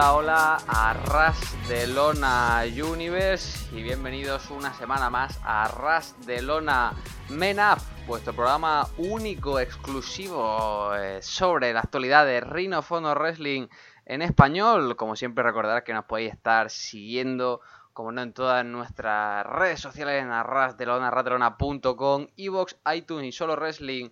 Hola, hola a Ras de Lona Universe y bienvenidos una semana más a Ras de Lona Men Up, vuestro programa único, exclusivo eh, sobre la actualidad de Ring of Honor Wrestling en español. Como siempre, recordar que nos podéis estar siguiendo, como no, en todas nuestras redes sociales en arrasdelona, ratelona.com, iVoox, iTunes y solo wrestling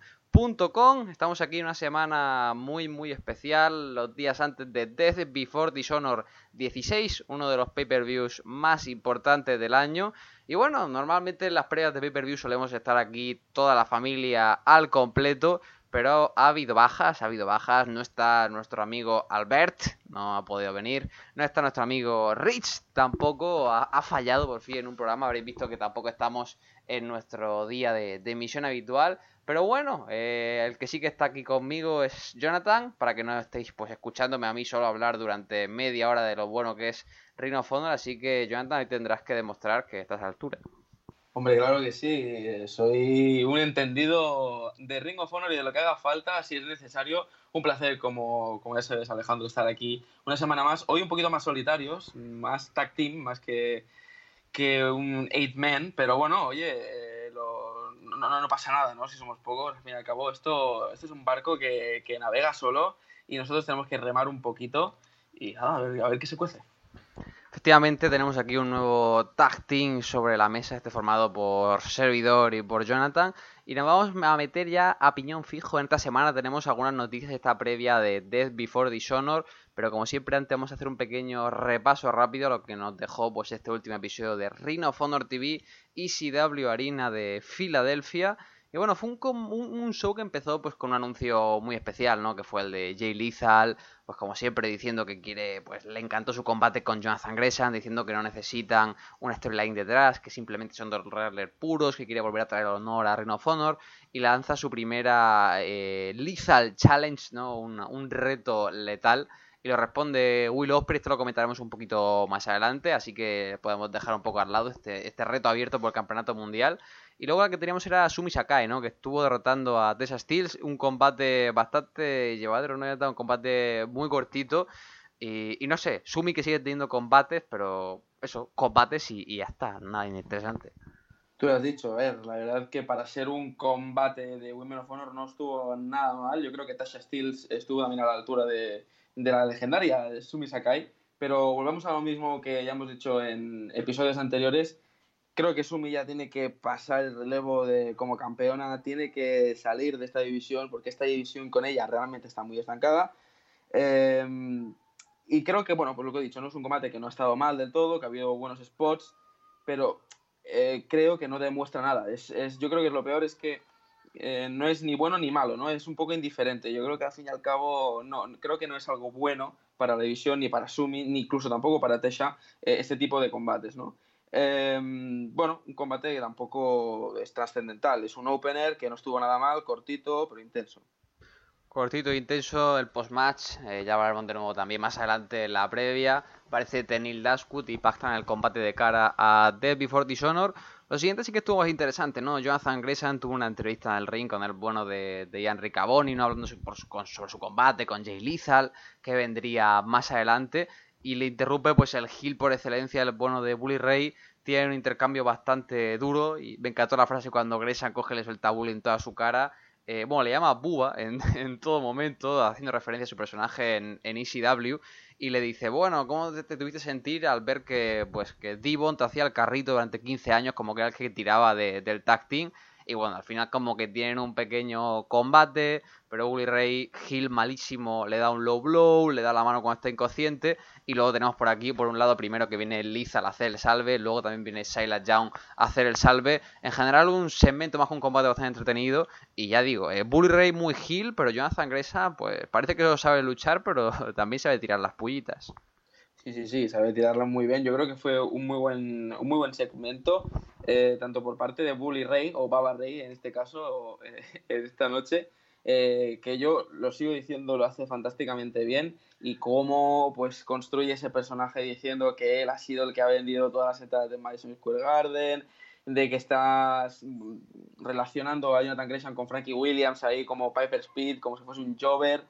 Estamos aquí una semana muy muy especial, los días antes de Death Before Dishonor 16, uno de los pay-per-views más importantes del año. Y bueno, normalmente en las previas de pay-per-view solemos estar aquí toda la familia al completo, pero ha habido bajas, ha habido bajas. No está nuestro amigo Albert, no ha podido venir. No está nuestro amigo Rich, tampoco ha, fallado por fin en un programa. Habréis visto que tampoco estamos en nuestro día de, de emisión habitual. Pero bueno, eh, el que sí que está aquí conmigo es Jonathan, para que no estéis pues escuchándome a mí solo hablar durante media hora de lo bueno que es Rhino Honor, así que Jonathan, hoy tendrás que demostrar que estás a altura. Hombre, claro que sí, soy un entendido de Ring of Honor y de lo que haga falta, si es necesario. Un placer, como, como ese es Alejandro, estar aquí una semana más. Hoy un poquito más solitarios, más tag team, más que, que un eight man, pero bueno, oye no, no, pasa nada, ¿no? Si somos pocos, al fin y al cabo, esto, esto es un barco que, que navega solo y nosotros tenemos que remar un poquito y a, ver, a ver qué se cuece. Efectivamente, tenemos aquí un nuevo tag team sobre la mesa, este formado por Servidor y por Jonathan. Y nos vamos a meter ya a piñón fijo. En esta semana tenemos algunas noticias, esta previa de Death Before Dishonor. Pero como siempre, antes vamos a hacer un pequeño repaso rápido a lo que nos dejó pues, este último episodio de Ring of TV ECW Arena de Filadelfia. Y bueno, fue un, un, show que empezó pues con un anuncio muy especial, ¿no? Que fue el de Jay Lethal, pues como siempre diciendo que quiere, pues le encantó su combate con Jonathan Gresham, diciendo que no necesitan una storyline detrás, que simplemente son dos wrestlers puros, que quiere volver a traer honor a Ring of Honor y lanza su primera eh, Lethal Challenge, ¿no? un reto letal y lo responde Will Ospreay, esto lo comentaremos un poquito más adelante, así que podemos dejar un poco al lado este, este reto abierto por el campeonato mundial. Y luego la que teníamos era Sumi Sakai, ¿no? Que estuvo derrotando a Tessa Steels, un combate bastante llevadero, ¿no? Un combate muy cortito. Y, no sé, Sumi que sigue teniendo combates, pero eso, combates y, y ya está, nada interesante. Tú lo has dicho, a ver, la verdad que para ser un combate de Women of Honor no estuvo nada mal. Yo creo que Tasha Steels estuvo también a la altura de, de la legendaria Sumi Sakai, pero volvemos a lo mismo que ya hemos dicho en episodios anteriores. Creo que Sumi ya tiene que pasar el relevo de como campeona, tiene que salir de esta división porque esta división con ella realmente está muy estancada. Em, y creo que, bueno, por lo que he dicho, no es un combate que no ha estado mal del todo, que ha habido buenos spots, pero eh, creo que no demuestra nada. Es, es, yo creo que lo peor es que eh, no es ni bueno ni malo, ¿no? Es un poco indiferente. Yo creo que al fin y al cabo, no, creo que no es algo bueno para la división, ni para Sumi, ni incluso tampoco para Tesha, eh, este tipo de combates, ¿no? Em, bueno, un combate que tampoco es trascendental. Es un opener que no estuvo nada mal, cortito, pero intenso. Cortito e intenso el post-match, eh, ya hablaremos de nuevo también más adelante en la previa. Parece Tenil Dashwood y pactan el combate de cara a Death Before Dishonor. Lo siguiente sí que estuvo más interesante, ¿no? Jonathan Grayson tuvo una entrevista en el ring con el bueno de, de Ian Riccaboni, ¿no? Hablando sobre su combate con Jay Lethal, que vendría más adelante. Y le interrumpe pues el heel por excelencia, el bueno de Bully Ray. Tiene un intercambio bastante duro y me encantó la frase cuando Grayson coge le suelta Bully en toda su cara. Eh, bueno, le llama Buba en, en, todo momento, haciendo referencia a su personaje en, en ECW y le dice, bueno, ¿cómo te, tuviste sentir al ver que, pues, que Divon te hacía el carrito durante 15 años como que era el que tiraba del tag team? Y bueno, al final como que tienen un pequeño combate, pero Bully Ray, Hill malísimo, le da un low blow, le da la mano cuando está inconsciente. Y luego tenemos por aquí, por un lado, primero que viene Liza a hacer el salve, luego también viene Silas Young a hacer el salve. En general, un segmento más que un combate bastante entretenido. Y ya digo, eh, Bully Ray muy Hill, pero Jonathan Gresa, pues parece que sabe luchar, pero también sabe tirar las pullitas. Sí, sí, sí, sabe tirarla muy bien. Yo creo que fue un muy buen, un muy buen segmento, eh, tanto por parte de Bully Ray, o Baba Ray en este caso, eh, esta noche, eh, que yo lo sigo diciendo, lo hace fantásticamente bien, y cómo pues construye ese personaje diciendo que él ha sido el que ha vendido todas las entradas de Madison Square Garden, de que estás relacionando a Jonathan Gresham con Frankie Williams ahí como Piper Speed, como si fuese un Jover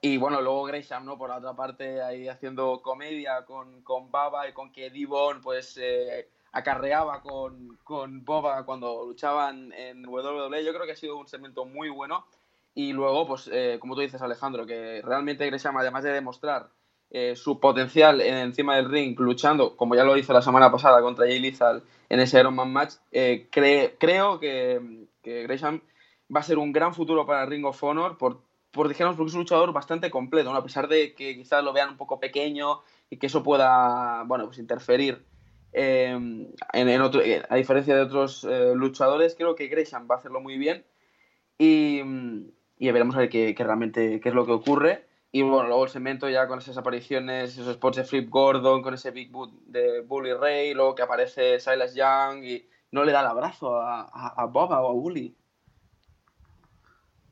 Y bueno, luego Gresham, ¿no? Por la otra parte, ahí haciendo comedia con, con Baba y con que Divon, pues, eh, acarreaba con, con Boba cuando luchaban en WWE. Yo creo que ha sido un segmento muy bueno. Y luego, pues, eh, como tú dices, Alejandro, que realmente Gresham, además de demostrar eh, su potencial encima del ring, luchando, como ya lo hizo la semana pasada contra Jay Lethal en ese Iron Man match, creo que, que Gresham va a ser un gran futuro para Ring of Honor por por dijéramos, porque es un luchador bastante completo. A pesar de que quizás lo vean un poco pequeño y que eso pueda, bueno, pues interferir em, eh, a diferencia de otros eh, luchadores, creo que Gresham va a hacerlo muy bien y, y veremos a ver qué, realmente qué es lo que ocurre. Y bueno, luego el segmento ya con esas apariciones, esos spots de Flip Gordon, con ese Big Boot de Bully Ray, luego que aparece Silas Young y no le da el abrazo a, a, a Boba o a Bully.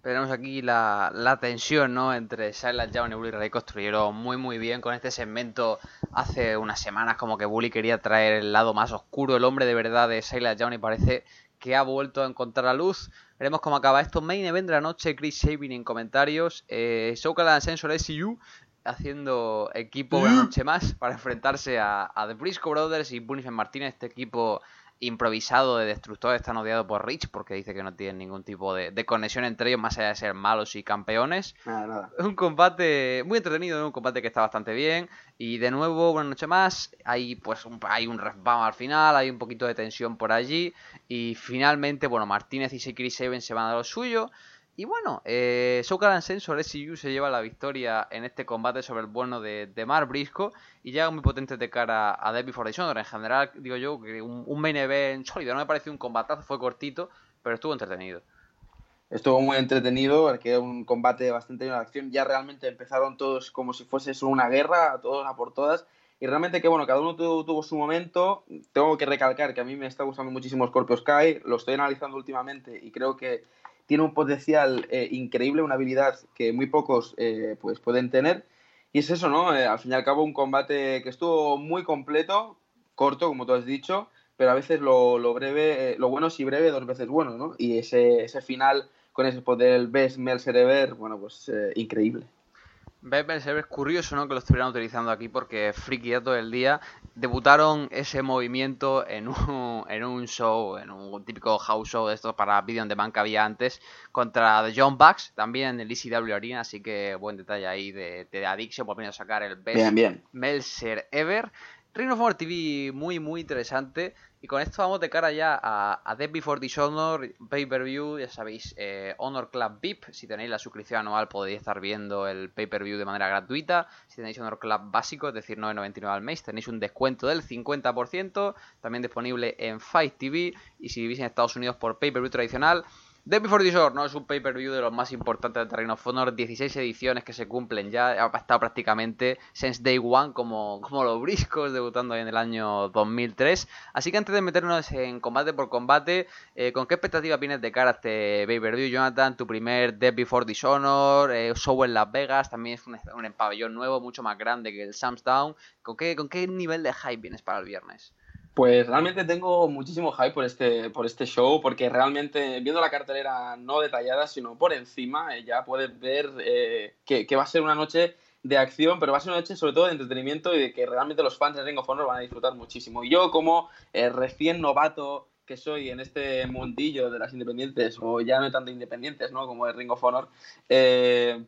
Tenemos aquí la, la tensión ¿no? entre Silas Young y Bully Ray construyeron muy muy bien con este segmento hace unas semanas como que Bully quería traer el lado más oscuro, el hombre de verdad de Silas Young y parece que ha vuelto a encontrar la luz. Veremos cómo acaba esto. Main event de la noche, Chris Sabin en comentarios. Eh, Sokala Sensor SU haciendo equipo una noche más para enfrentarse a, a The Briscoe Brothers y Punishment Martinez, este equipo improvisado de destructor están odiado por Rich porque dice que no tienen ningún tipo de, conexión entre ellos más allá de ser malos y campeones. Nada, nada. Un combate muy entretenido, un combate que está bastante bien. Y de nuevo, una noche más, hay pues un, hay un al final, hay un poquito de tensión por allí. Y finalmente, bueno, Martínez y Chris Evans se van a lo suyo. Y bueno, eh, Sensor SCU se lleva la victoria en este combate sobre el bueno de, de Mar Brisco y llega muy potente de cara a Debbie for En general, digo yo, que un, un, main event sólido, no me pareció un combatazo, fue cortito, pero estuvo entretenido. Estuvo muy entretenido, porque era un combate bastante de acción. Ya realmente empezaron todos como si fuese una guerra, todos a por todas. Y realmente que bueno, cada uno tuvo, tuvo, su momento. Tengo que recalcar que a mí me está gustando muchísimo Scorpio Sky, lo estoy analizando últimamente y creo que tiene un potencial eh, increíble, una habilidad que muy pocos eh, pues pueden tener. Y es eso, ¿no? Eh, al fin y al cabo, un combate que estuvo muy completo, corto, como tú has dicho, pero a veces lo, lo breve, lo bueno sí breve, dos veces bueno, ¿no? Y ese, ese final con ese poder, el Best Mel Cereber, bueno, pues increíble. Es curioso ¿no? que lo estuvieran utilizando aquí porque friki todo el día debutaron ese movimiento en un, en un show, en un típico house show de estos para video on demand que había antes contra The John Bucks, también en el ECW Arena, así que buen detalle ahí de, de Addiction por venir a sacar el best bien, bien. Melser ever. Ring of Honor TV muy muy interesante y con esto vamos de cara ya a, a Death Before Dishonor, Pay-Per-View, ya sabéis, eh, Honor Club VIP, si tenéis la suscripción anual podéis estar viendo el Pay-Per-View de manera gratuita, si tenéis Honor Club básico, es decir, 9.99 al mes, tenéis un descuento del 50%, también disponible en Fight TV y si vivís en Estados Unidos por Pay-Per-View tradicional, Dead Before Dishonor no es un pay-per-view de los más importantes de Terreno of Honor, 16 ediciones que se cumplen ya, ha estado prácticamente since day one como, como los briscos, debutando en el año 2003. Así que antes de meternos en combate por combate, eh, ¿con qué expectativa vienes de cara a este pay-per-view, Jonathan? Tu primer Dead Before Dishonor, eh, show en Las Vegas, también es un, un pabellón nuevo, mucho más grande que el Sam's Down. ¿Con qué, ¿Con qué nivel de hype vienes para el viernes? Pues realmente tengo muchísimo hype por este, por este show, porque realmente viendo la cartelera no detallada, sino por encima, eh, ya puedes ver eh, que, va a ser una noche de acción, pero va a ser una noche sobre todo de entretenimiento y de que realmente los fans de Ring of Honor van a disfrutar muchísimo. Y yo como eh, recién novato que soy en este mundillo de las independientes, o ya no tanto independientes, ¿no? Como el Ring of Honor,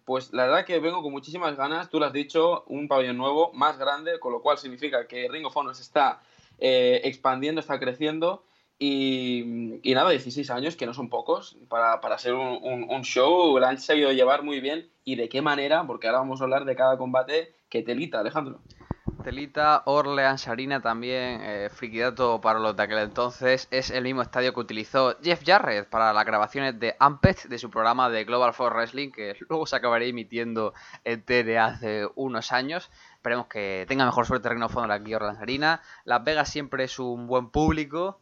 pues la verdad que vengo con muchísimas ganas, tú lo has dicho, un pabellón nuevo, más grande, con lo cual significa que Ring of Honor está eh, expandiendo, está creciendo. Y, nada, 16 años, que no son pocos, para, para ser un, un, show, lo han sabido llevar muy bien. ¿Y de qué manera? Porque ahora vamos a hablar de cada combate. que telita, Alejandro? Telita, Orleans Arena también, eh, friquidato para los de aquel entonces, es el mismo estadio que utilizó Jeff Jarrett para las grabaciones de Amped de su programa de Global Force Wrestling, que luego se acabaría emitiendo en TNA hace unos años. Esperemos que tenga mejor suerte Reino Fondo aquí Orleans Arena. Las Vegas siempre es un buen público.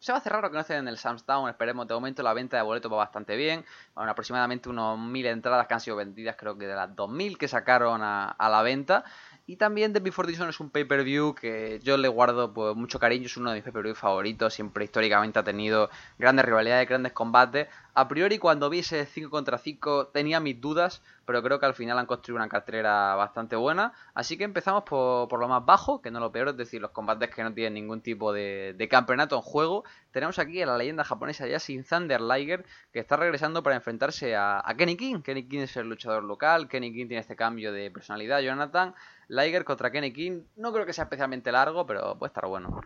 Se va a hacer raro que no estén en el Sam's Town. Esperemos. De momento la venta de boletos va bastante bien. Aproximadamente unos 1000 entradas que han sido vendidas, creo que de las 2000 que sacaron a, la venta. Y también The Before Dishonor es un pay-per-view que yo le guardo pues, mucho cariño, es uno de mis pay-per-view favoritos, siempre históricamente ha tenido grandes rivalidades, grandes combates, A priori, cuando vi ese 5 contra 5 tenía mis dudas, pero creo que al final han construido una cartelera bastante buena. Así que empezamos por, lo más bajo, que no lo peor, es decir, los combates que no tienen ningún tipo de, campeonato en juego. Tenemos aquí a la leyenda japonesa Yasin Thunder Liger, que está regresando para enfrentarse a, Kenny King. Kenny King es el luchador local, Kenny King tiene este cambio de personalidad, Jonathan. Liger contra Kenny King, no creo que sea especialmente largo, pero puede estar bueno.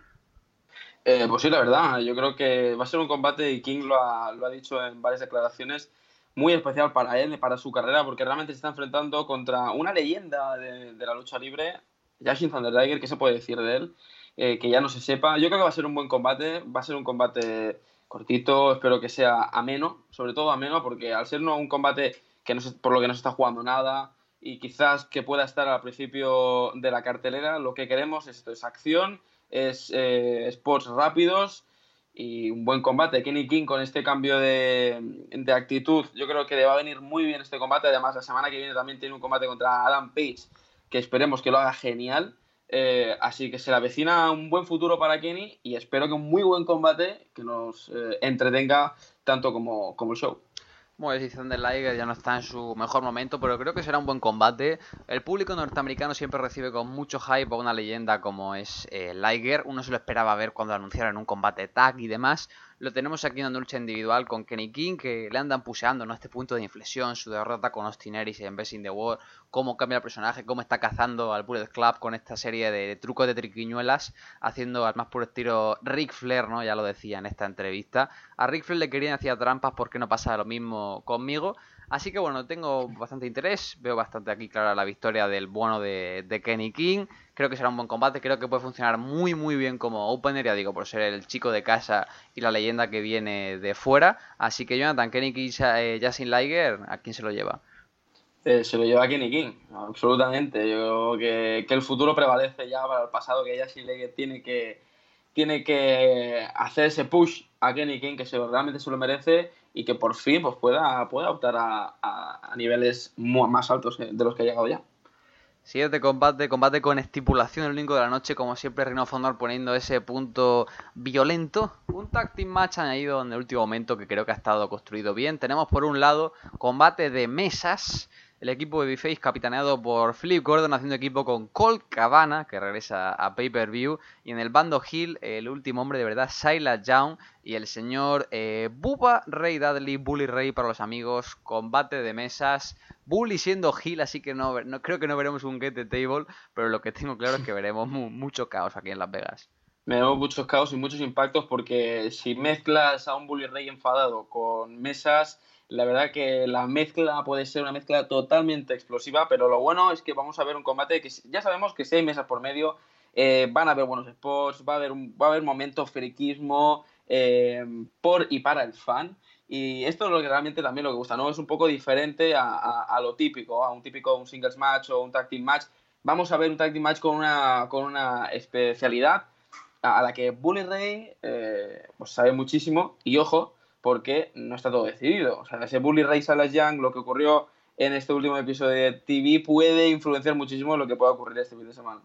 Eh, pues sí, la verdad, yo creo que va a ser un combate, y King lo ha, lo ha dicho en varias declaraciones, muy especial para él, para su carrera, porque realmente se está enfrentando contra una leyenda de, la lucha libre, Yashin Thunder ¿qué se puede decir de él? Eh, que ya no se sepa. Yo creo que va a ser un buen combate, va a ser un combate cortito, espero que sea ameno, sobre todo ameno, porque al ser un combate que no por lo que no se está jugando nada y quizás que pueda estar al principio de la cartelera, lo que queremos es, esto, es acción es eh, sports rápidos y un buen combate. Kenny King con este cambio de, actitud, yo creo que le va a venir muy bien este combate. Además, la semana que viene también tiene un combate contra Adam Page, que esperemos que lo haga genial. Eh, así que se le avecina un buen futuro para Kenny y espero que un muy buen combate que nos eh, entretenga tanto como, como el show. Bueno, si Thunder Liger ya no está en su mejor momento, pero creo que será un buen combate. El público norteamericano siempre recibe con mucho hype a una leyenda como es eh, Liger. Uno se lo esperaba ver cuando anunciaran un combate tag y demás. Lo tenemos aquí en una lucha individual con Kenny King, que le andan puseando ¿no? este punto de inflexión, su derrota con Austin Aries en Best the World, cómo cambia el personaje, cómo está cazando al Bullet Club con esta serie de, trucos de triquiñuelas, haciendo al más puro estilo Rick Flair, ¿no? ya lo decía en esta entrevista. A Rick Flair le querían hacer trampas porque no pasa lo mismo conmigo. Así que bueno, tengo bastante interés, veo bastante aquí clara la victoria del bueno de, Kenny King, creo que será un buen combate, creo que puede funcionar muy muy bien como opener, ya digo, por ser el chico de casa y la leyenda que viene de fuera, así que Jonathan, Kenny King, eh, Justin Liger, ¿a quién se lo lleva? Eh, se lo lleva Kenny King, absolutamente, yo creo que, el futuro prevalece ya para el pasado, que Justin Liger tiene que, tiene que hacer ese push a Kenny King que se, realmente se lo merece y que por fin pues, pueda, pueda optar a, niveles más altos de los que ha llegado ya. Siguiente combate, combate con estipulación el único de la noche, como siempre Rino Fondor poniendo ese punto violento. Un tag team match añadido en el último momento que creo que ha estado construido bien. Tenemos por un lado combate de mesas el equipo de Babyface capitaneado por Philip Gordon haciendo equipo con Colt Cabana, que regresa a pay-per-view. Y en el bando Hill, el último hombre de verdad, Silas Young y el señor eh, Bubba Ray Dudley, Bully Ray para los amigos. Combate de mesas. Bully siendo Hill, así que no, no creo que no veremos un Get the Table, pero lo que tengo claro es que veremos mucho caos aquí en Las Vegas. Veremos muchos caos y muchos impactos porque si mezclas a un Bully Ray enfadado con mesas la verdad que la mezcla puede ser una mezcla totalmente explosiva, pero lo bueno es que vamos a ver un combate que ya sabemos que hay mesas por medio, eh, van a haber buenos spots, va a haber, va a haber momentos friquismo eh, por y para el fan. Y esto es lo que realmente también lo que gusta, ¿no? Es un poco diferente a, lo típico, a un típico un singles match o un tag match. Vamos a ver un tag match con una, con una especialidad a, la que Bully Ray eh, pues sabe muchísimo. Y ojo, porque no está todo decidido. O sea, ese Bully Ray Salas Young, lo que ocurrió en este último episodio de TV, puede influenciar muchísimo lo que pueda ocurrir este fin de semana.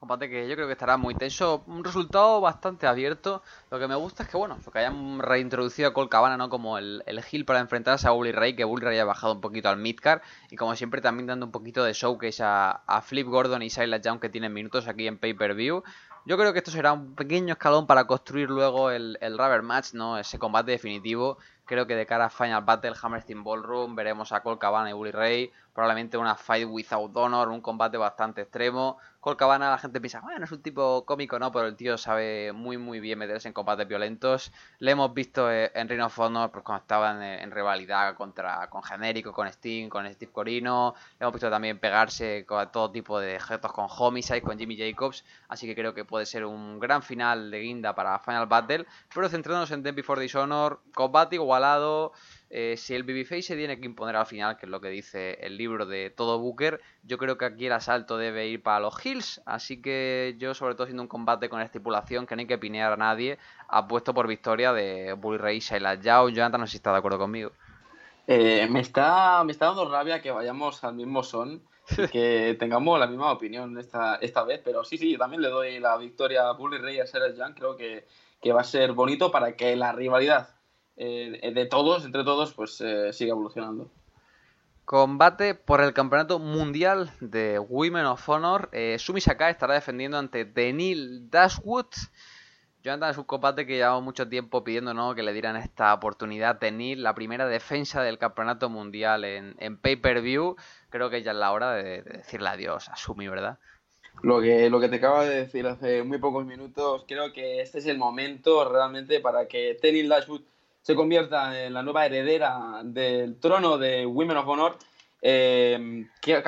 Combate que yo creo que estará muy tenso. Un resultado bastante abierto. Lo que me gusta es que, bueno, que hayan reintroducido a Cole Cabana, ¿no? Como el, el heel para enfrentarse a Bully Ray, que Bully Ray ha bajado un poquito al midcard. Y como siempre, también dando un poquito de showcase a, a Flip Gordon y Silas Young, que tienen minutos aquí en pay-per-view. Yo creo que esto será un pequeño escalón para construir luego el, el rubber match, ¿no? Ese combate definitivo. Creo que de cara a Final Battle, Hammerstein Ballroom, veremos a Cole Cabana y Bully Ray. Probablemente una fight without honor, un combate bastante extremo. Cole Cabana, la gente piensa, bueno, es un tipo cómico, ¿no? Pero el tío sabe muy, muy bien meterse en combates violentos. Le hemos visto eh, en Ring of Honor, pues cuando estaban en, rivalidad contra, con Genérico, con Sting, con Steve Corino. Le hemos visto también pegarse con todo tipo de objetos con Homicide, con Jimmy Jacobs. Así que creo que puede ser un gran final de guinda para Final Battle. Pero centrándonos en Death Before Dishonor, combate igualado. Eh, si el Babyface se tiene que imponer al final, que es lo que dice el libro de todo Booker, yo creo que aquí el asalto debe ir para los Hills. Así que yo, sobre todo siendo un combate con estipulación que no hay que pinear a nadie, apuesto por victoria de Bully Ray y la Yao. Jonathan, no sé si está de acuerdo conmigo. Eh, me, está, me está dando rabia que vayamos al mismo son que tengamos la misma opinión esta, esta vez, pero sí, sí, yo también le doy la victoria a Bully Ray y a Sarah Young. Creo que, que va a ser bonito para que la rivalidad eh, de todos, entre todos, pues eh, sigue evolucionando. Combate por el campeonato mundial de Women of Honor. Sumi Sakai estará defendiendo ante Denil Dashwood. Jonathan es un combate que llevamos mucho tiempo pidiendo ¿no? que le dieran esta oportunidad. Denil, la primera defensa del campeonato mundial en, en pay-per-view. Creo que ya es la hora de, decirle adiós a Sumi, ¿verdad? Lo que, lo que te acabo de decir hace muy pocos minutos, creo que este es el momento realmente para que Tenil Dashwood se convierta en la nueva heredera del trono de Women of Honor. Eh, que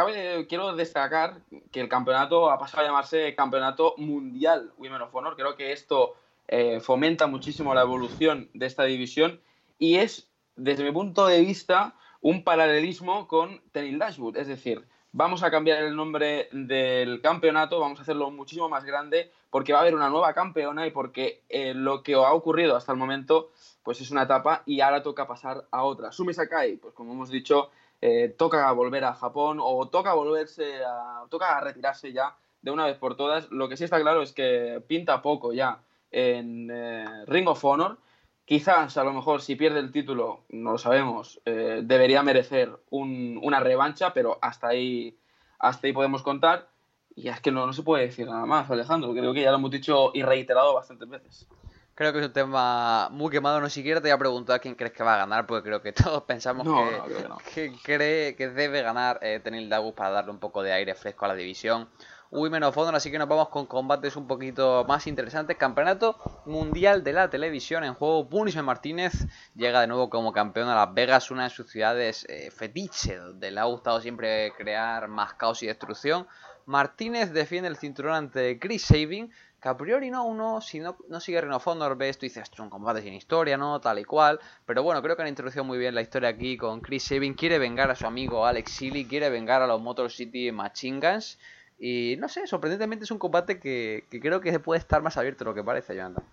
quiero destacar que el campeonato ha pasado a llamarse Campeonato Mundial Women of Honor. Creo que esto eh, fomenta muchísimo la evolución de esta división y es, desde mi punto de vista, un paralelismo con Tenil Dashwood. Es decir, vamos a cambiar el nombre del campeonato, vamos a hacerlo muchísimo más grande porque va a haber una nueva campeona y porque eh, lo que ha ocurrido hasta el momento pues es una etapa y ahora toca pasar a otra. Sumi Sakai, pues como hemos dicho, eh, toca volver a Japón o toca volverse a, toca retirarse ya de una vez por todas. Lo que sí está claro es que pinta poco ya en eh, Ring of Honor Quizás, a lo mejor, si pierde el título, no lo sabemos, eh, debería merecer una revancha, pero hasta ahí, hasta ahí podemos contar. Y es que no, no se puede decir nada más, Alejandro. Creo que ya lo hemos dicho y reiterado bastantes veces. Creo que es un tema muy quemado. No siquiera te voy a preguntar quién crees que va a ganar, porque creo que todos pensamos que, cree que debe ganar eh, Tenil Dagus para darle un poco de aire fresco a la división. Women of Honor, así que nos vamos con combates un poquito más interesantes. Campeonato Mundial de la Televisión en juego. Punishment Martínez llega de nuevo como campeón a Las Vegas, una de sus ciudades eh, fetiche, donde le ha gustado siempre crear más caos y destrucción. Martínez defiende el cinturón ante Chris Sabin, que a priori no, uno, si no, no sigue Reno of Honor, ves, tú dices, es un combate sin historia, ¿no? Tal y cual. Pero bueno, creo que han introducido muy bien la historia aquí con Chris Sabin. Quiere vengar a su amigo Alex Sealy, quiere vengar a los Motor City Machine Guns. Y no sé, sorprendentemente es un combate que, creo que puede estar más abierto de lo que parece, Jonathan.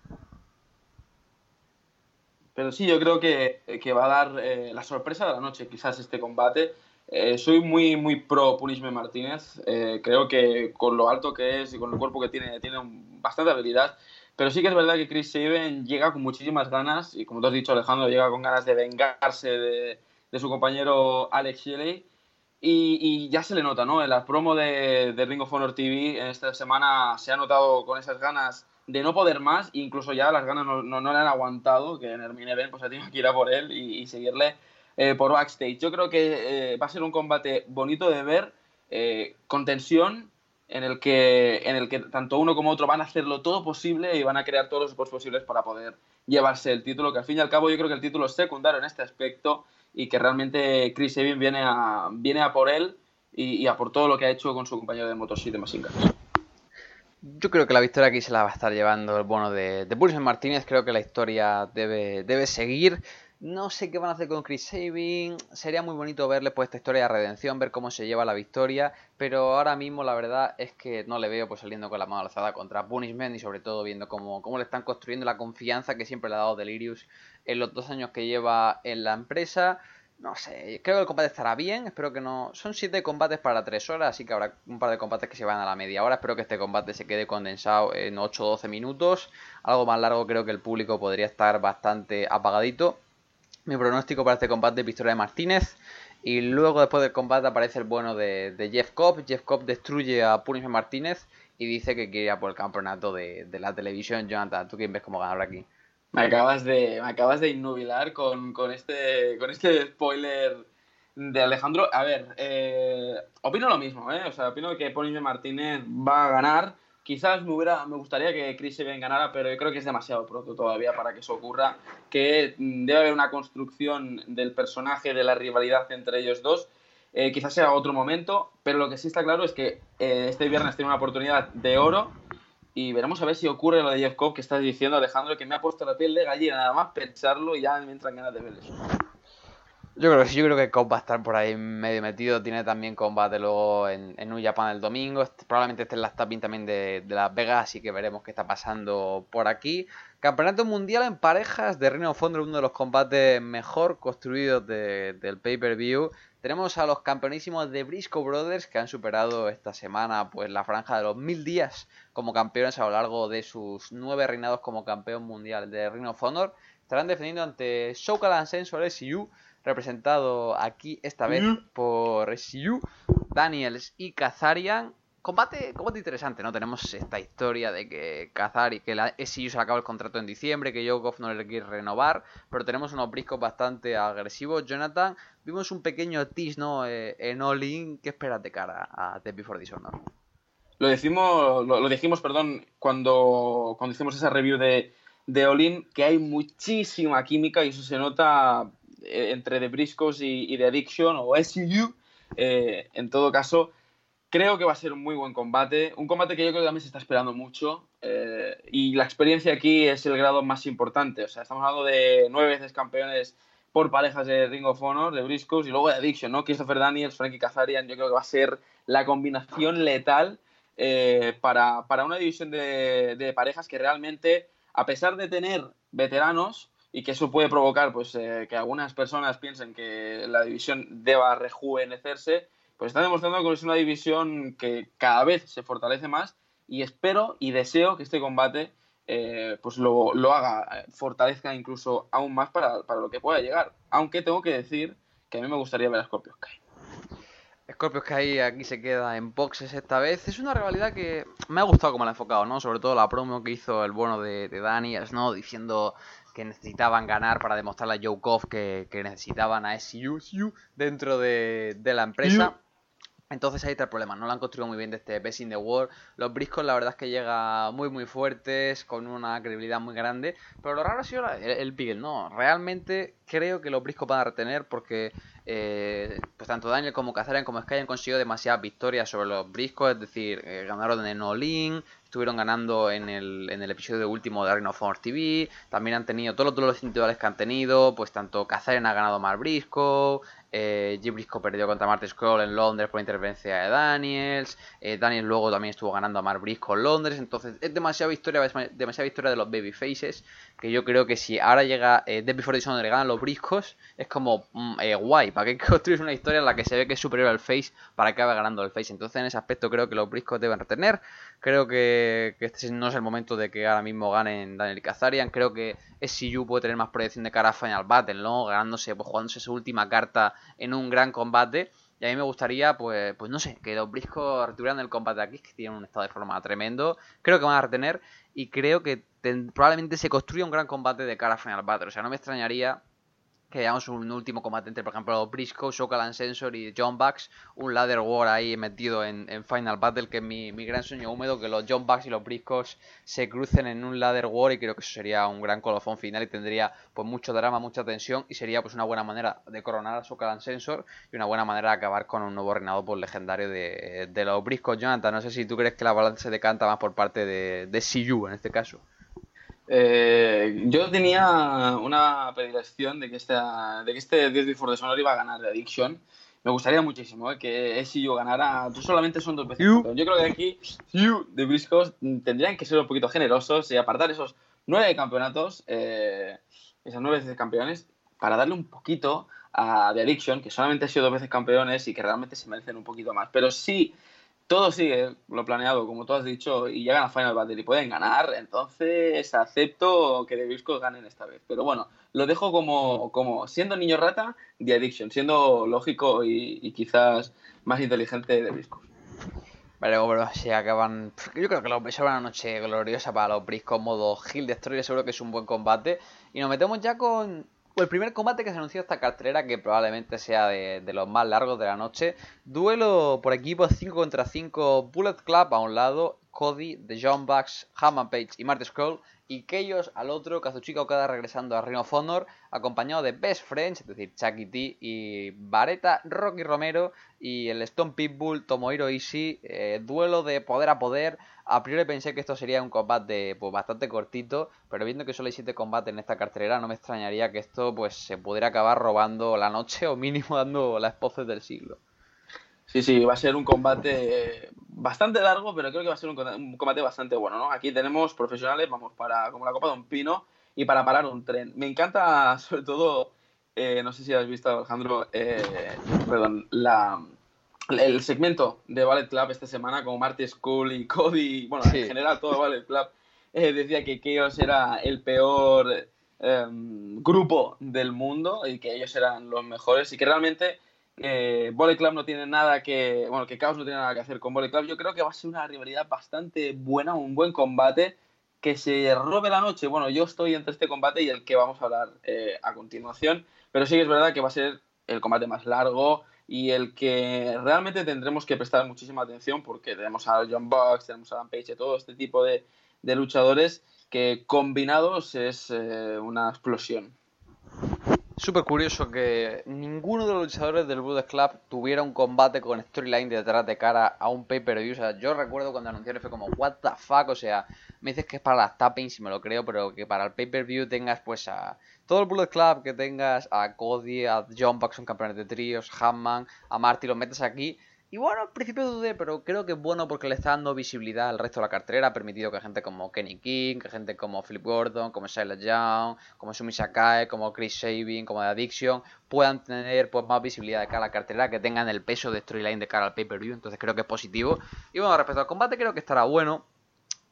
Pero sí, yo creo que, va a dar eh, la sorpresa de la noche, quizás este combate. Eh, soy muy, muy pro Punishment Martínez. Eh, creo que con lo alto que es y con el cuerpo que tiene, tiene bastante habilidad. Pero sí que es verdad que Chris Sabin llega con muchísimas ganas, y como tú has dicho, Alejandro, llega con ganas de vengarse de, de su compañero Alex Shelley. Y, ya se le nota, ¿no? En la promo de, de, Ring of Honor TV en esta semana se ha notado con esas ganas de no poder más, incluso ya las ganas no, no, le han aguantado, que en el event pues ha tenido que ir a por él y, seguirle eh, por backstage. Yo creo que eh, va a ser un combate bonito de ver, eh, con tensión, en el, que, en el que tanto uno como otro van a hacerlo todo posible y van a crear todos los esfuerzos posibles para poder llevarse el título, que al fin y al cabo yo creo que el título es secundario en este aspecto y que realmente Chris Evans viene a, viene a por él y, a por todo lo que ha hecho con su compañero de Motor de Masinga. Yo creo que la victoria aquí se la va a estar llevando el bueno de, de Martínez. Creo que la historia debe, debe seguir. No sé qué van a hacer con Chris Sabin. Sería muy bonito verle pues esta historia de redención, ver cómo se lleva la victoria. Pero ahora mismo la verdad es que no le veo pues saliendo con la mano alzada contra Punishment y sobre todo viendo cómo, cómo le están construyendo la confianza que siempre le ha dado Delirious en los dos años que lleva en la empresa. No sé, creo que el combate estará bien, espero que no... Son siete combates para tres horas, así que habrá un par de combates que se van a la media hora. Espero que este combate se quede condensado en 8 o 12 minutos. Algo más largo creo que el público podría estar bastante apagadito. Mi pronóstico para este combate es victoria de Martínez. Y luego después del combate aparece el bueno de, Jeff Cobb. Jeff Cobb destruye a Punishment Martínez y dice que quiere ir por el campeonato de, la televisión. Jonathan, ¿tú quién ves cómo ganar aquí? Me acabas de, me acabas de innubilar con, este, con este spoiler de Alejandro. A ver, eh, opino lo mismo, ¿eh? O sea, opino que Punishment Martínez va a ganar Quizás me, hubiera, me gustaría que Chris Evans ganara, pero yo creo que es demasiado pronto todavía para que eso ocurra. Que mm, debe haber una construcción del personaje, de la rivalidad entre ellos dos. Eh, quizás sea otro momento, pero lo que sí está claro es que eh, este viernes tiene una oportunidad de oro y veremos a ver si ocurre lo de Jeff Cobb que estás diciendo, Alejandro, que me ha puesto la piel de gallina nada más pensarlo y ya me entran ganas de ver eso. Yo creo yo creo que Cobb va a estar por ahí medio metido. Tiene también combate luego en, en New el domingo. Probablemente esté en la tapping también de, Las Vegas, así que veremos qué está pasando por aquí. Campeonato Mundial en parejas de Reino of Honor, uno de los combates mejor construidos del pay-per-view. Tenemos a los campeonísimos de Briscoe Brothers que han superado esta semana pues la franja de los mil días como campeones a lo largo de sus nueve reinados como campeón mundial de Ring of Honor. Estarán defendiendo ante Showcase Sensor SU, representado aquí esta vez por SU, Daniels y Kazarian combate, combate interesante, ¿no? Tenemos esta historia de que Kazari, que la SU se acaba el contrato en diciembre, que Jokov no le quiere renovar, pero tenemos unos briscos bastante agresivos. Jonathan, vimos un pequeño tease, ¿no? Eh, en All In, ¿qué esperas de cara a The Before Dishonor? Lo decimos, lo, dijimos, perdón, cuando, cuando hicimos esa review de, de All In, que hay muchísima química y eso se nota eh, entre The Briscos y, The Addiction o SU. Eh, en todo caso, Creo que va a ser un muy buen combate, un combate que yo creo que también se está esperando mucho eh, y la experiencia aquí es el grado más importante. O sea, estamos hablando de nueve veces campeones por parejas de Ring of Honor, de Briscoes y luego de Addiction, ¿no? Christopher Daniels, Frankie Kazarian, yo creo que va a ser la combinación letal eh, para, una división de, parejas que realmente, a pesar de tener veteranos, y que eso puede provocar pues, eh, que algunas personas piensen que la división deba rejuvenecerse, pues está demostrando que es una división que cada vez se fortalece más y espero y deseo que este combate eh, pues lo, haga, fortalezca incluso aún más para, lo que pueda llegar. Aunque tengo que decir que a mí me gustaría ver a Scorpio Sky. Scorpio Sky aquí se queda en boxes esta vez. Es una rivalidad que me ha gustado como la ha enfocado, ¿no? Sobre todo la promo que hizo el bueno de, de Daniels, ¿no? Diciendo que necesitaban ganar para demostrarle a Joe Koff que, necesitaban a SU dentro de, de la empresa. Entonces ahí está el problema, no lo han construido muy bien de este Best in the World. Los briscos la verdad es que llega muy muy fuertes, con una credibilidad muy grande. Pero lo raro ha sido el, el ¿no? Realmente creo que los briscos van a retener porque eh, pues tanto Daniel como Kazarian como Sky han conseguido demasiadas victorias sobre los briscos. Es decir, eh, ganaron en Olin, estuvieron ganando en el, en el episodio último de Ring of Honor TV. También han tenido todos, todos los individuales que han tenido. Pues tanto Kazarian ha ganado más brisco. Eh, Jim Briscoe perdió contra Marty Scroll en Londres por intervención de Daniels. Eh, Daniels luego también estuvo ganando a Mark Briscoe en Londres. Entonces es demasiada victoria, demasiada victoria de los babyfaces. Que yo creo que si ahora llega eh, Dead Before Dishonor le ganan los briscos, es como mm, eh, guay. ¿Para qué construir una historia en la que se ve que es superior al face para que vaya ganando el face? Entonces en ese aspecto creo que los briscos deben retener. Creo que, este no es el momento de que ahora mismo ganen Daniel Kazarian. Creo que SCU puede tener más proyección de cara a Final Battle, ¿no? Ganándose, pues jugándose su última carta en un gran combate. Y a mí me gustaría, pues, pues no sé, que los briscos retuvieran el combate aquí, que tienen un estado de forma tremendo. Creo que van a retener y creo que probablemente se construya un gran combate de cara a Final Battle. O sea, no me extrañaría que veamos un último combate entre, por ejemplo, Briscoe, Shokalan Sensor y John Bucks, un ladder war ahí metido en, Final Battle, que es mi, gran sueño húmedo, que los John Bucks y los Briscoes se crucen en un ladder war y creo que eso sería un gran colofón final y tendría pues mucho drama, mucha tensión y sería pues una buena manera de coronar a Shokalan Sensor y una buena manera de acabar con un nuevo reinado por pues, legendario de, de los Briscoes. Jonathan, no sé si tú crees que la balanza se decanta más por parte de, de CU en este caso. Eh, yo tenía una predilección de que, esta, de que este 10 Before the Sonor iba a ganar de Addiction. Me gustaría muchísimo eh, que si yo ganara. Tú solamente son dos veces. Yo creo que aquí de Briscos tendrían que ser un poquito generosos y apartar esos nueve campeonatos, eh, esas nueve veces campeones, para darle un poquito a The Addiction, que solamente ha sido dos veces campeones y que realmente se merecen un poquito más. Pero sí todo sigue lo planeado, como tú has dicho, y llegan a Final Battle y pueden ganar, entonces acepto que The Briscoe ganen esta vez. Pero bueno, lo dejo como, como siendo niño rata, The Addiction, siendo lógico y, quizás más inteligente de Briscoe. Vale, bueno, si acaban. Yo creo que lo será una noche gloriosa para los Briscoe, modo Hill Destroyer, seguro que es un buen combate. Y nos metemos ya con el primer combate que se anunció esta cartelera, que probablemente sea de, los más largos de la noche. Duelo por equipos 5 contra 5, Bullet Club a un lado, Cody, The John Bucks, Hammond Page y Marty Scroll y Keyos al otro, Kazuchika Okada regresando a Ring of Honor, acompañado de Best Friends, es decir, Chucky T y Vareta, Rocky Romero y el Stone Pitbull, Tomohiro Ishii, eh, duelo de poder a poder. A priori pensé que esto sería un combate pues, bastante cortito, pero viendo que solo hay 7 combates en esta cartelera, no me extrañaría que esto pues se pudiera acabar robando la noche o mínimo dando las poses del siglo. Sí, sí, va a ser un combate bastante largo, pero creo que va a ser un combate bastante bueno, ¿no? Aquí tenemos profesionales, vamos, para como la copa de un pino y para parar un tren. Me encanta sobre todo eh, no sé si has visto, Alejandro, eh, perdón, la, el segmento de Ballet Club esta semana con Marty School y Cody, bueno, en general todo Ballet Club, eh, decía que Chaos era el peor em, grupo del mundo y que ellos eran los mejores y que realmente eh, Club no tiene nada que, bueno, que Chaos no tiene nada que hacer con Volley Club. Yo creo que va a ser una rivalidad bastante buena, un buen combate que se robe la noche. Bueno, yo estoy entre este combate y el que vamos a hablar eh, a continuación, pero sí que es verdad que va a ser el combate más largo y el que realmente tendremos que prestar muchísima atención porque tenemos a John Bucks, tenemos a Adam Page, todo este tipo de, luchadores que combinados es eh, una explosión. Súper curioso que ninguno de los luchadores del Bullet Club tuviera un combate con storyline detrás de cara a un pay-per-view. O sea, yo recuerdo cuando anunciaron fue como, what the fuck, o sea, me dices que es para las tappings, me lo creo, pero que para el pay-per-view tengas pues a todo el Bullet Club, que tengas a Cody, a John Buxton, campeones de tríos, Hammond, a Marty, los metes aquí y bueno, al principio dudé, pero creo que es bueno porque le está dando visibilidad al resto de la cartera. Ha permitido que gente como Kenny King, que gente como Philip Gordon, como Silas Young, como Sumi Sakai, como Chris Sabin, como The Addiction, puedan tener pues más visibilidad de cara a la cartera, que tengan el peso de storyline de cara al pay-per-view. Entonces creo que es positivo. Y bueno, respecto al combate, creo que estará bueno.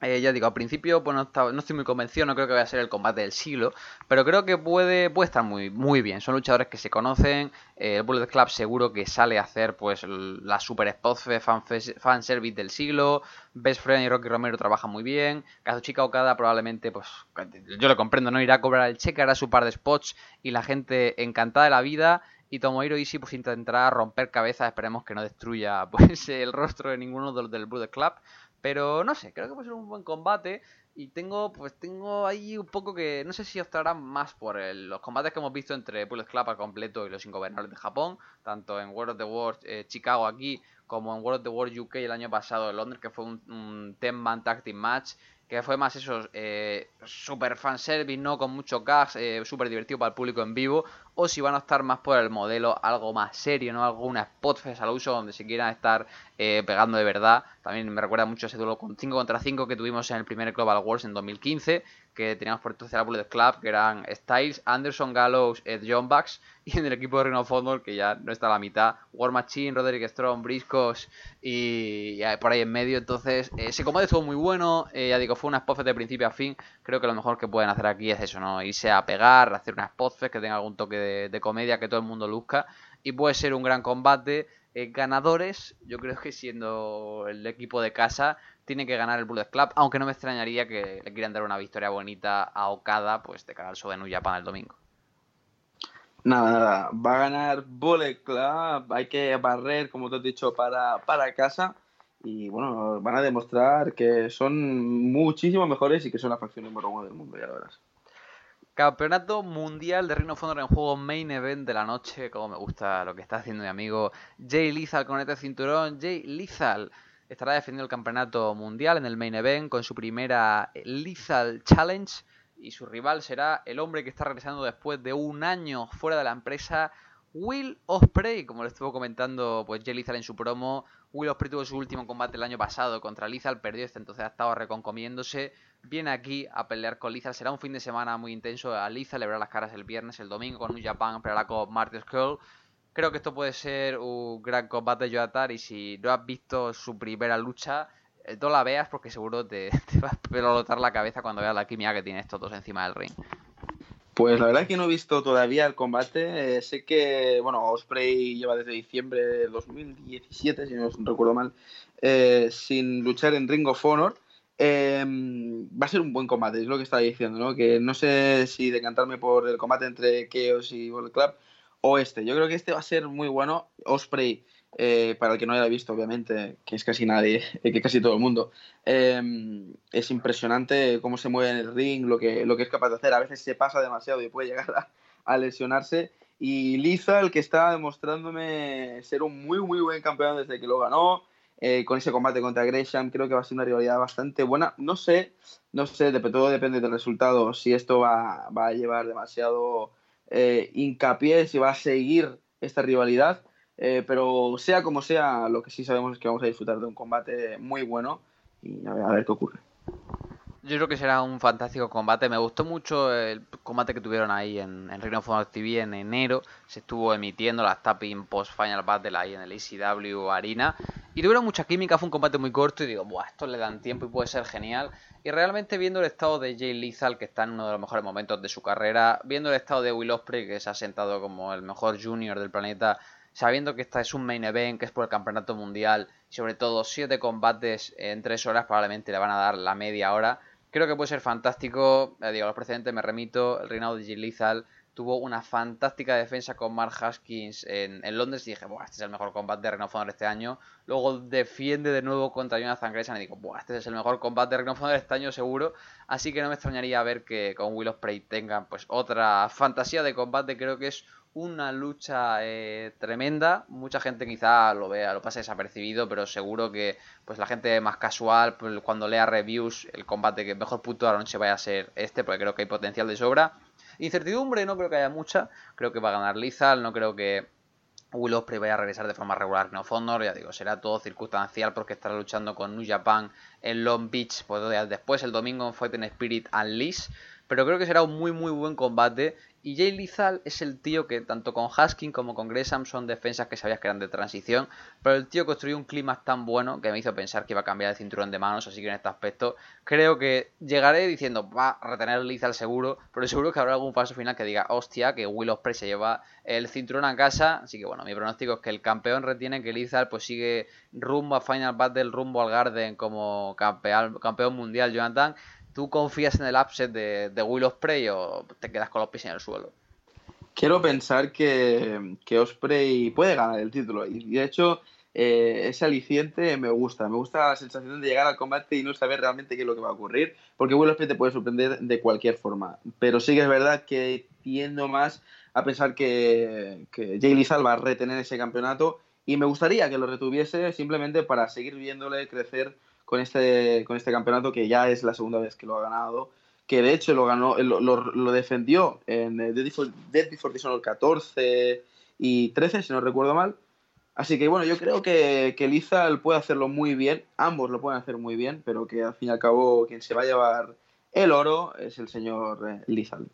Eh, ya digo, al principio pues no, estoy muy convencido, no creo que vaya a ser el combate del siglo, pero creo que puede, puede estar muy, muy bien. Son luchadores que se conocen, eh, el Bullet Club seguro que sale a hacer pues la super spot fan, fan service del siglo, Best Friend y Rocky Romero trabajan muy bien, Kazuchika Okada probablemente, pues yo lo comprendo, no irá a cobrar el cheque, hará su par de spots y la gente encantada de la vida y Tomohiro Ishii pues intentará romper cabezas, esperemos que no destruya pues el rostro de ninguno de los del Bullet Club. Pero no sé, creo que puede ser un buen combate. Y tengo, pues tengo ahí un poco que no sé si optarán más por los combates que hemos visto entre Bullet Club al completo y los ingobernables de Japón, tanto en World of the World eh, Chicago aquí como en World of the World UK el año pasado en Londres, que fue un, un 10-man tag team match que fue más eso, eh, super fanservice, ¿no? Con mucho gas, eh, súper divertido para el público en vivo, o si van a estar más por el modelo algo más serio, ¿no? Alguna spotfest al uso donde se quieran estar eh, pegando de verdad. También me recuerda mucho ese duelo con 5 contra 5 que tuvimos en el primer Global Wars en 2015, que teníamos por entonces la Bullet Club, que eran Styles, Anderson Gallows, Ed John Bucks, y en el equipo de Reno of que ya no está a la mitad, War Machine, Roderick Strong, Briscos y, por ahí en medio. Entonces, ese combate estuvo muy bueno, ya digo, fue una spotfest de principio a fin. Creo que lo mejor que pueden hacer aquí es eso, ¿no? Irse a pegar, hacer una spotfest que tenga algún toque de, comedia, que todo el mundo luzca, y puede ser un gran combate. Eh, ganadores, yo creo que siendo el equipo de casa, tiene que ganar el Bullet Club, aunque no me extrañaría que le quieran dar una victoria bonita a Okada, pues de cara al show de New Japan el domingo. Nada, nada, va a ganar Bullet Club, hay que barrer, como te he dicho, para, para casa. Y bueno, van a demostrar que son muchísimo mejores y que son la facción número uno del mundo, ya lo verás. Campeonato Mundial de Reino of en juego main event de la noche. Como me gusta lo que está haciendo mi amigo Jay Lizal con este cinturón. Jay Lizal estará defendiendo el campeonato mundial en el main event con su primera Lethal Challenge y su rival será el hombre que está regresando después de un año fuera de la empresa, Will Ospreay, como le estuvo comentando pues Jay en su promo, Will Ospreay tuvo su último combate el año pasado contra Lethal, perdió este, entonces ha estado reconcomiéndose, viene aquí a pelear con Lethal, será un fin de semana muy intenso a Lethal, le verá las caras el viernes, el domingo con New Japan, peleará con Marty Skull, creo que esto puede ser un gran combate de Yoatar y si no has visto su primera lucha, eh, no la veas porque seguro te, va a pelotar la cabeza cuando veas la química que tiene estos dos encima del ring. Pues la verdad es que no he visto todavía el combate. Eh, sé que, bueno, Osprey lleva desde diciembre de 2017, si no recuerdo mal, eh, sin luchar en Ring of Honor. Em, va a ser un buen combate, es lo que estaba diciendo, ¿no? Que no sé si decantarme por el combate entre Chaos y World Club o este. Yo creo que este va a ser muy bueno. Osprey eh, para el que no haya visto, obviamente, que es casi nadie, que casi todo el mundo, em, es impresionante cómo se mueve en el ring, lo que, lo que es capaz de hacer. A veces se pasa demasiado y puede llegar a, lesionarse. Y Liza, el que está demostrándome ser un muy, muy buen campeón desde que lo ganó, eh, con ese combate contra Gresham, creo que va a ser una rivalidad bastante buena. No sé, no sé, todo depende del resultado, si esto va, a llevar demasiado eh, hincapié, si va a seguir esta rivalidad eh, pero sea como sea, lo que sí sabemos es que vamos a disfrutar de un combate muy bueno y a ver, qué ocurre. Yo creo que será un fantástico combate. Me gustó mucho el combate que tuvieron ahí en, en Ring of TV en enero. Se estuvo emitiendo las tapping post Final Battle ahí en el ECW Arena. Y tuvieron mucha química. Fue un combate muy corto. Y digo, Buah, esto le dan tiempo y puede ser genial. Y realmente viendo el estado de Jay Lethal, que está en uno de los mejores momentos de su carrera. Viendo el estado de Will Ospreay, que se ha sentado como el mejor junior del planeta sabiendo que esta es un main event, que es por el campeonato mundial, y sobre todo siete combates en tres horas, probablemente le van a dar la media hora. Creo que puede ser fantástico. Eh, digo, los precedentes me remito. El reinado de Lethal tuvo una fantástica defensa con Mark Haskins en, Londres y dije, Buah, este es el mejor combate de Ring of Honor este año. Luego defiende de nuevo contra Jonathan Grayson y digo, Buah, este es el mejor combate de Ring of Honor este año seguro. Así que no me extrañaría ver que con Will Ospreay tengan pues otra fantasía de combate. Creo que es una lucha eh, tremenda. Mucha gente quizá lo vea, lo pase desapercibido, pero seguro que pues la gente más casual, pues, cuando lea reviews, el combate que mejor punto de la noche vaya a ser este, porque creo que hay potencial de sobra. Incertidumbre no creo que haya mucha, creo que va a ganar Lizal, no creo que Will Ospreay vaya a regresar de forma regular. No Honor, ya digo, será todo circunstancial porque estará luchando con New Japan en Long Beach pues después, el domingo en Fighting Spirit Unleashed pero creo que será un muy muy buen combate. Y Jay Lizal es el tío que tanto con Haskin como con Gresham son defensas que sabías que eran de transición, pero el tío construyó un clima tan bueno que me hizo pensar que iba a cambiar el cinturón de manos, así que en este aspecto creo que llegaré diciendo va a retener Lizal seguro, pero seguro que habrá algún paso final que diga hostia que Will Ospreay se lleva el cinturón a casa, así que bueno, mi pronóstico es que el campeón retiene que Lizal pues sigue rumbo a Final Battle, rumbo al Garden como campeón, campeón mundial Jonathan ¿Tú confías en el upset de, de Will Ospreay o te quedas con los pies en el suelo? Quiero pensar que, que Osprey puede ganar el título y de hecho eh, ese aliciente me gusta. Me gusta la sensación de llegar al combate y no saber realmente qué es lo que va a ocurrir, porque Will Ospreay te puede sorprender de cualquier forma. Pero sí que es verdad que tiendo más a pensar que, que Jay va a retener ese campeonato y me gustaría que lo retuviese simplemente para seguir viéndole crecer con este, con este campeonato que ya es la segunda vez que lo ha ganado, que de hecho lo ganó, lo, lo, defendió en Dead Before, Dead Before Dishonor 14 y 13, si no recuerdo mal. Así que bueno, yo creo que, que Lizal puede hacerlo muy bien, ambos lo pueden hacer muy bien, pero que al fin y al cabo quien se va a llevar el oro es el señor eh, Lizal.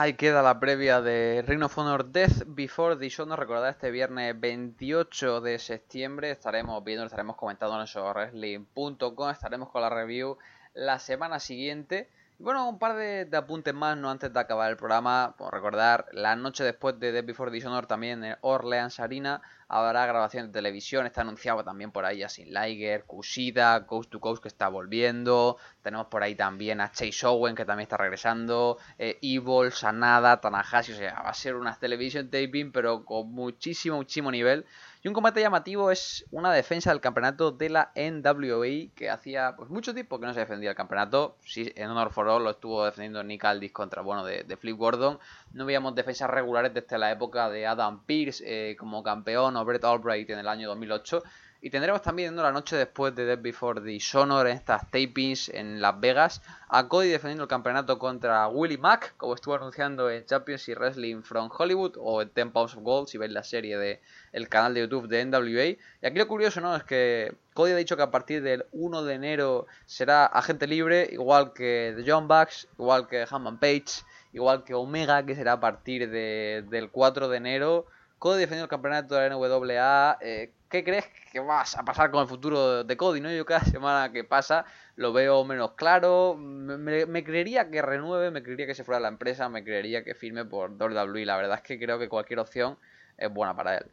Ahí queda la previa de Ring of Honor Death Before Dishonor. Recordad, este viernes 28 de septiembre estaremos viendo, estaremos comentando en wrestling.com. Estaremos con la review la semana siguiente. Y bueno, un par de, apuntes más, no antes de acabar el programa. Por recordar, la noche después de Death Before Dishonor también en Orleans Arena habrá grabación de televisión. Está anunciado también por ahí a Sin Liger, Kushida, Coast to Coast que está volviendo. Tenemos por ahí también a Chase Owen que también está regresando. Eh, Evil, Sanada, Tanahashi. O sea, va a ser una televisión taping, pero con muchísimo, muchísimo nivel. Y un combate llamativo es una defensa del campeonato de la NWA que hacía pues mucho tiempo que no se defendía el campeonato. Sí, en Honor for All lo estuvo defendiendo Nick Aldis contra bueno de, Flip Gordon. No veíamos defensas regulares desde la época de Adam Pierce eh, como campeón o Brett Albright en el año 2008. Y tendremos también la noche después de Dead Before Dishonor en estas tapings en Las Vegas a Cody defendiendo el campeonato contra Willie Mack, como estuvo anunciando en Championship Wrestling from Hollywood o en Ten Pounds of Gold, si veis la serie de el canal de YouTube de NWA. Y aquí lo curioso, ¿no? Es que Cody ha dicho que a partir del 1 de enero será agente libre, igual que The John Bucks, igual que Hammond Page, igual que Omega, que será a partir del 4 de enero. Cody defendiendo el campeonato de la NWA. Eh, ¿Qué crees que vas a pasar con el futuro de Cody? ¿no? Yo cada semana que pasa lo veo menos claro. Me, creería que renueve, me creería que se fuera a la empresa, me creería que firme por WWE. La verdad es que creo que cualquier opción es buena para él.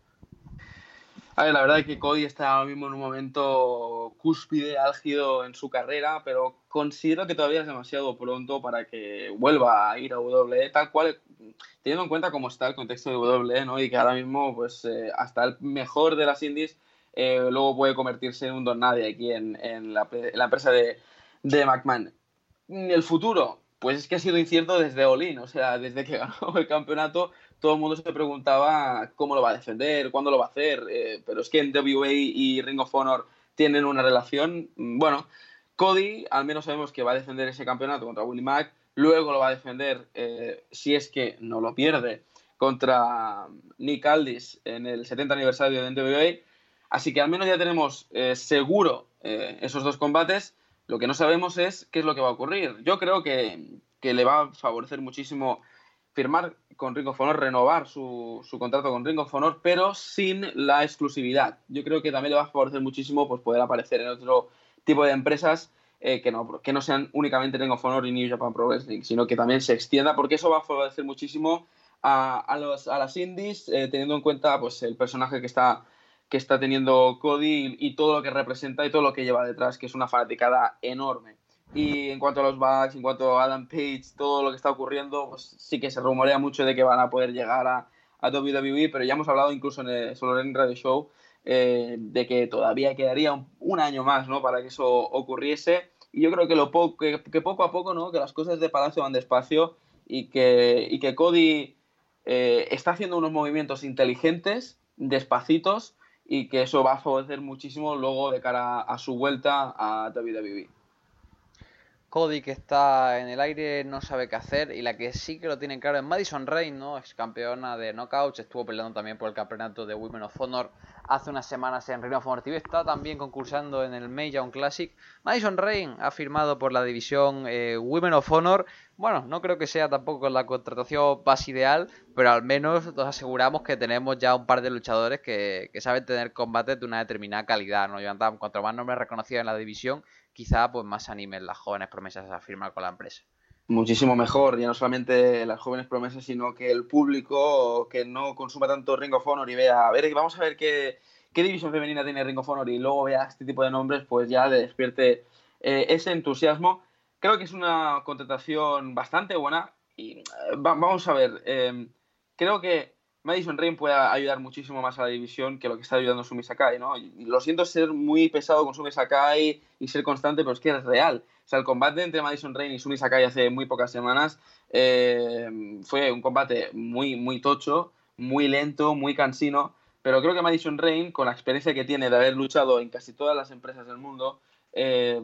A ver, la verdad es que Cody está ahora mismo en un momento cúspide, álgido en su carrera, pero considero que todavía es demasiado pronto para que vuelva a ir a WWE, tal cual, teniendo en cuenta cómo está el contexto de WWE, ¿no? Y que ahora mismo, pues, eh, hasta el mejor de las indies eh, luego puede convertirse en un don nadie aquí en, la, empresa de, de McMahon. El futuro, pues es que ha sido incierto desde Olin, o sea, desde que ganó el campeonato todo el mundo se preguntaba cómo lo va a defender, cuándo lo va a hacer, eh, pero es que en y Ring of Honor tienen una relación, mm, bueno, Cody al menos sabemos que va a defender ese campeonato contra Willie Mack, luego lo va a defender eh, si es que no lo pierde contra Nick Aldis en el 70 aniversario de NWA, así que al menos ya tenemos eh, seguro esos dos combates, Lo que no sabemos es qué es lo que va a ocurrir. Yo creo que, que le va a favorecer muchísimo firmar con Ring of Honor, renovar su, su, contrato con Ring of Honor, pero sin la exclusividad. Yo creo que también le va a favorecer muchísimo pues, poder aparecer en otro tipo de empresas eh, que, no, que no sean únicamente Ring of Honor y New Japan Pro Wrestling, sino que también se extienda, porque eso va a favorecer muchísimo a, a, los, a las indies, eh, teniendo en cuenta pues, el personaje que está, que está teniendo Cody y, todo lo que representa y todo lo que lleva detrás, que es una fanaticada enorme. Y en cuanto a los Bucks, en cuanto a Adam Page, todo lo que está ocurriendo, pues sí que se rumorea mucho de que van a poder llegar a, a WWE, pero ya hemos hablado incluso en el Solo en Radio Show eh, de que todavía quedaría un, año más ¿no? para que eso ocurriese. Y yo creo que, lo que, poco a poco, ¿no? que las cosas de Palacio van despacio y que, y que Cody eh, está haciendo unos movimientos inteligentes, despacitos, y que eso va a favorecer muchísimo luego de cara a su vuelta a WWE. Cody que está en el aire no sabe qué hacer y la que sí que lo tiene claro es Madison Rain, ¿no? Ex campeona de Knockouts, estuvo peleando también por el campeonato de Women of Honor hace unas semanas en Ring of TV, está también concursando en el May Young Classic. Madison Rain ha firmado por la división eh, Women of Honor. Bueno, no creo que sea tampoco la contratación más ideal, pero al menos nos aseguramos que tenemos ya un par de luchadores que, que saben tener combates de una determinada calidad, ¿no? Jonathan, cuanto más nombres reconocidos en la división, quizá pues más animen las jóvenes promesas a firmar con la empresa. Muchísimo mejor, ya no solamente las jóvenes promesas, sino que el público que no consuma tanto Ring of Honor y vea, a ver, vamos a ver qué, división femenina tiene Ring of Honor y luego vea este tipo de nombres, pues ya le despierte eh, ese entusiasmo. Creo que es una contratación bastante buena y eh, va, vamos a ver, eh, creo que Madison Rain puede ayudar muchísimo más a la división que lo que está ayudando Sumi Sakai, ¿no? Lo siento ser muy pesado con Sumi Sakai y ser constante, pero es que es real. O sea, el combate entre Madison Rain y Sumi Sakai hace muy pocas semanas eh, fue un combate muy, muy tocho, muy lento, muy cansino, pero creo que Madison Rain, con la experiencia que tiene de haber luchado en casi todas las empresas del mundo, eh,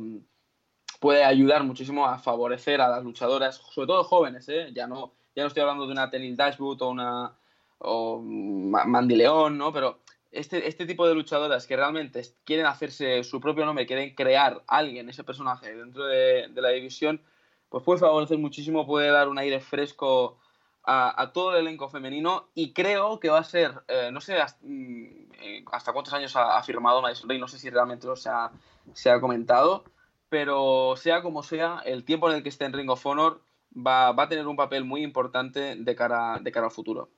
puede ayudar muchísimo a favorecer a las luchadoras, sobre todo jóvenes, ¿eh? Ya no, ya no estoy hablando de una Tenil Dashwood o una o Mandileón, ¿no? Pero este, este tipo de luchadoras que realmente quieren hacerse su propio nombre, quieren crear alguien, ese personaje dentro de, la división, pues puede favorecer muchísimo, puede dar un aire fresco a, todo el elenco femenino y creo que va a ser, eh, no sé hasta, mm, hasta, cuántos años ha, ha firmado Madison Rey, no sé si realmente lo se ha, se ha comentado, pero sea como sea, el tiempo en el que esté en Ring of Honor va, va a tener un papel muy importante de cara, de cara al futuro.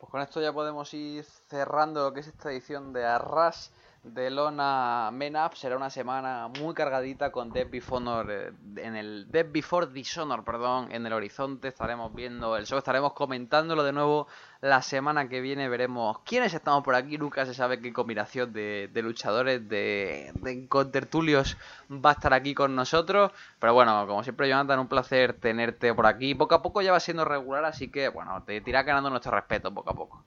Pues con esto ya podemos ir cerrando lo que es esta edición de Arras de Lona Men Up. Será una semana muy cargadita con Death Before, Honor, en el Death Before Dishonor, perdón, en el horizonte. Estaremos viendo el show, estaremos comentándolo de nuevo la semana que viene. Veremos quiénes estamos por aquí. Nunca se sabe qué combinación de, de luchadores, de, de contertulios va a estar aquí con nosotros. Pero bueno, como siempre, Jonathan, un placer tenerte por aquí. Poco a poco ya va siendo regular, así que bueno, te irá ganando nuestro respeto poco a poco.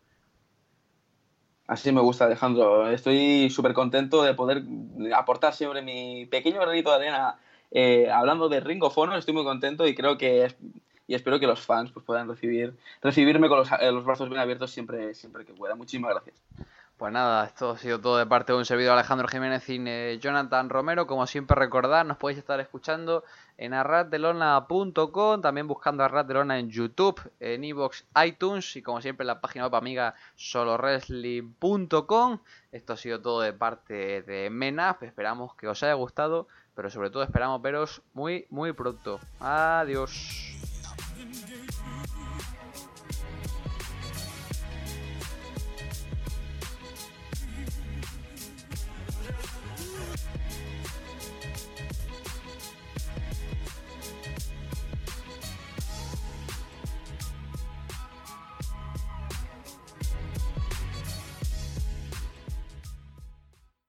Así me gusta, Alejandro. Estoy súper contento de poder aportar siempre mi pequeño granito de arena eh, hablando de Ring of Honor. Estoy muy contento y creo que y espero que los fans pues, puedan recibir recibirme con los, eh, los brazos bien abiertos siempre, siempre que pueda. Muchísimas gracias. Pues nada, esto ha sido todo de parte de un servidor Alejandro Jiménez y eh, Jonathan Romero. Como siempre recordad, nos podéis estar escuchando en arratdelona.com, también buscando Arratdelona en YouTube, en iVoox, iTunes y como siempre en la página web amiga solowrestling.com. Esto ha sido todo de parte de Menaf, esperamos que os haya gustado, pero sobre todo esperamos veros muy muy pronto. Adiós.